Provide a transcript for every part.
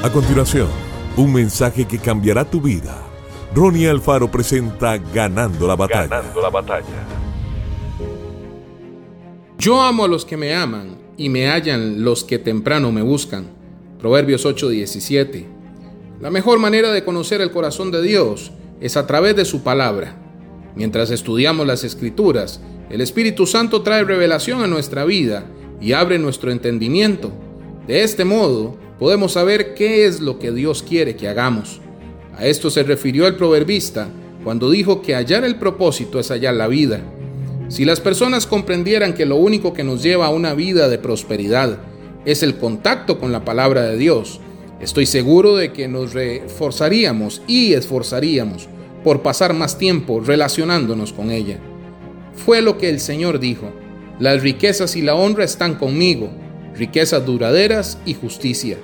A continuación, un mensaje que cambiará tu vida. Ronnie Alfaro presenta Ganando la batalla. Ganando la batalla. Yo amo a los que me aman y me hallan los que temprano me buscan. Proverbios 8:17. La mejor manera de conocer el corazón de Dios es a través de su palabra. Mientras estudiamos las escrituras, el Espíritu Santo trae revelación a nuestra vida y abre nuestro entendimiento. De este modo, podemos saber qué es lo que Dios quiere que hagamos. A esto se refirió el proverbista cuando dijo que hallar el propósito es hallar la vida. Si las personas comprendieran que lo único que nos lleva a una vida de prosperidad es el contacto con la palabra de Dios, estoy seguro de que nos reforzaríamos y esforzaríamos por pasar más tiempo relacionándonos con ella. Fue lo que el Señor dijo, las riquezas y la honra están conmigo, riquezas duraderas y justicia.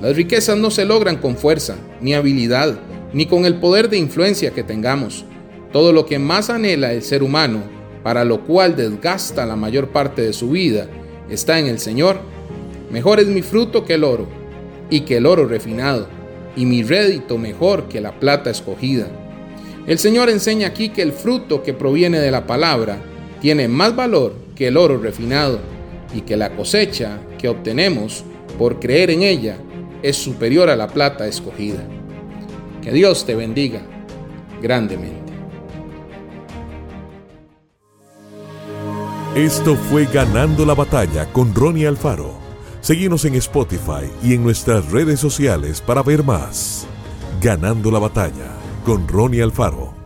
Las riquezas no se logran con fuerza, ni habilidad, ni con el poder de influencia que tengamos. Todo lo que más anhela el ser humano, para lo cual desgasta la mayor parte de su vida, está en el Señor. Mejor es mi fruto que el oro, y que el oro refinado, y mi rédito mejor que la plata escogida. El Señor enseña aquí que el fruto que proviene de la palabra tiene más valor que el oro refinado y que la cosecha que obtenemos por creer en ella es superior a la plata escogida. Que Dios te bendiga grandemente. Esto fue Ganando la batalla con Ronnie Alfaro. Seguimos en Spotify y en nuestras redes sociales para ver más. Ganando la batalla con Ronnie Alfaro.